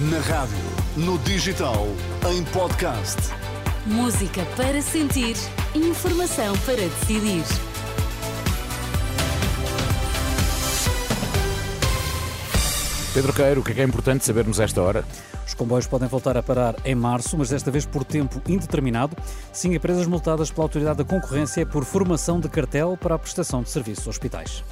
Na rádio, no digital, em podcast. Música para sentir, informação para decidir. Pedro Queiro, o que é, que é importante sabermos a esta hora? Os comboios podem voltar a parar em março, mas desta vez por tempo indeterminado. Cinco empresas multadas pela Autoridade da Concorrência por formação de cartel para a prestação de serviços a hospitais.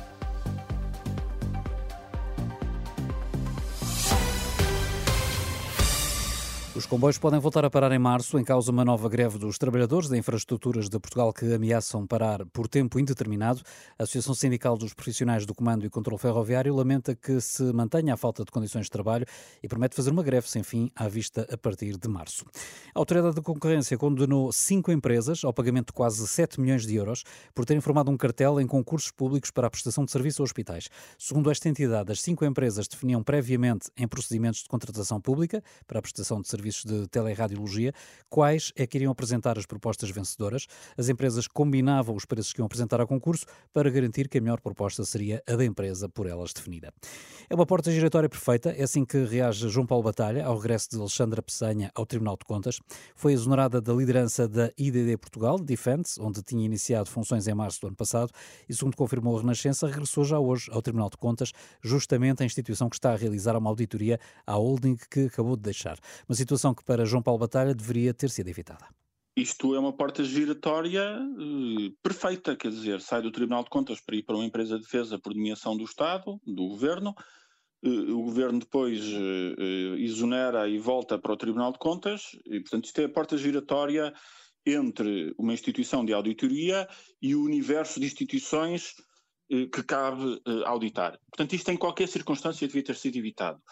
Os comboios podem voltar a parar em março, em causa uma nova greve dos trabalhadores de infraestruturas de Portugal que ameaçam parar por tempo indeterminado. A Associação Sindical dos Profissionais do Comando e Controlo Ferroviário lamenta que se mantenha a falta de condições de trabalho e promete fazer uma greve sem fim à vista a partir de março. A Autoridade da Concorrência condenou cinco empresas ao pagamento de quase 7 milhões de euros por terem formado um cartel em concursos públicos para a prestação de serviço a hospitais. Segundo esta entidade, as cinco empresas definiam previamente em procedimentos de contratação pública para a prestação de serviços serviços de teleradiologia, quais é que iriam apresentar as propostas vencedoras. As empresas combinavam os preços que iam apresentar ao concurso para garantir que a melhor proposta seria a da empresa por elas definida. É uma porta giratória perfeita, é assim que reage João Paulo Batalha ao regresso de Alexandra Peçanha ao Tribunal de Contas. Foi exonerada da liderança da IDD Portugal, Defense, onde tinha iniciado funções em março do ano passado e, segundo confirmou a Renascença, regressou já hoje ao Tribunal de Contas, justamente a instituição que está a realizar uma auditoria à holding que acabou de deixar. Uma situação situação que para João Paulo Batalha deveria ter sido evitada. Isto é uma porta giratória uh, perfeita, quer dizer, sai do Tribunal de Contas para ir para uma empresa de defesa por nomeação do Estado, do Governo, uh, o Governo depois uh, exonera e volta para o Tribunal de Contas, e portanto isto é a porta giratória entre uma instituição de auditoria e o universo de instituições que cabe auditar. Portanto, isto em qualquer circunstância devia ter sido evitado.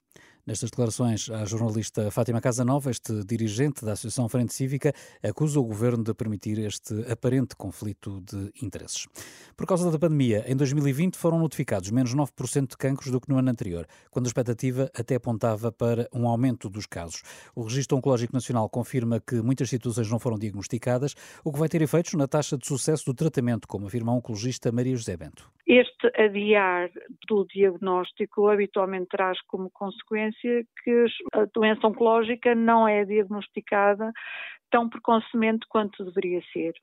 Nestas declarações, a jornalista Fátima Casanova, este dirigente da Associação Frente Cívica, acusa o governo de permitir este aparente conflito de interesses. Por causa da pandemia, em 2020 foram notificados menos 9% de cancros do que no ano anterior, quando a expectativa até apontava para um aumento dos casos. O Registro Oncológico Nacional confirma que muitas situações não foram diagnosticadas, o que vai ter efeitos na taxa de sucesso do tratamento, como afirma a oncologista Maria José Bento. Este adiar do diagnóstico habitualmente traz como consequência que a doença oncológica não é diagnosticada tão precocemente quanto deveria ser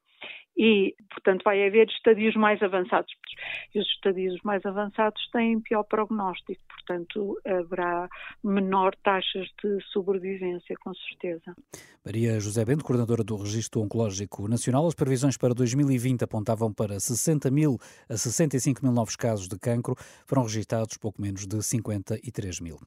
e, portanto, vai haver estadios mais avançados. E os estadios mais avançados têm pior prognóstico, portanto, haverá menor taxas de sobrevivência, com certeza. Maria José Bento, coordenadora do Registro Oncológico Nacional, as previsões para 2020 apontavam para 60 mil a 65 mil novos casos de cancro, foram registrados pouco menos de 53 mil.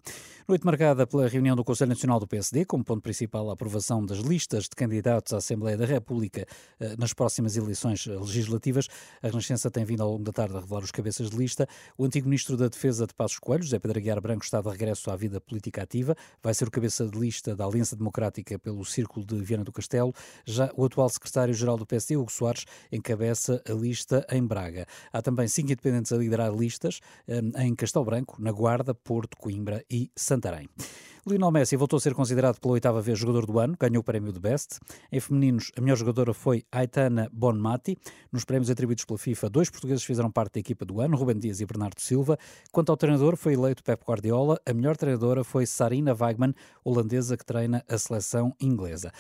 Noite marcada pela reunião do Conselho Nacional do PSD, como ponto principal a aprovação das listas de candidatos à Assembleia da República eh, nas próximas eleições legislativas. A Renascença tem vindo ao longo da tarde a revelar os cabeças de lista. O antigo ministro da Defesa de Passos Coelho, José Pedro Aguiar Branco, está de regresso à vida política ativa. Vai ser o cabeça de lista da Aliança Democrática pelo Círculo de Viana do Castelo. Já o atual secretário-geral do PSD, Hugo Soares, encabeça a lista em Braga. Há também cinco independentes a liderar listas em Castelo Branco, na Guarda, Porto, Coimbra e Santarém. Lionel Messi voltou a ser considerado pela oitava vez jogador do ano, ganhou o prémio de Best. Em femininos, a melhor jogadora foi Aitana Bonmati. Nos prémios atribuídos pela FIFA, dois portugueses fizeram parte da equipa do ano, Rubem Dias e Bernardo Silva. Quanto ao treinador, foi eleito Pep Guardiola. A melhor treinadora foi Sarina Wagman, holandesa que treina a seleção inglesa.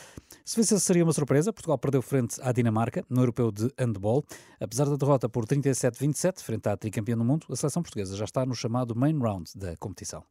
Se fosse seria uma surpresa, Portugal perdeu frente à Dinamarca no europeu de handball. Apesar da derrota por 37-27 frente à tricampeã do mundo, a seleção portuguesa já está no chamado main round da competição.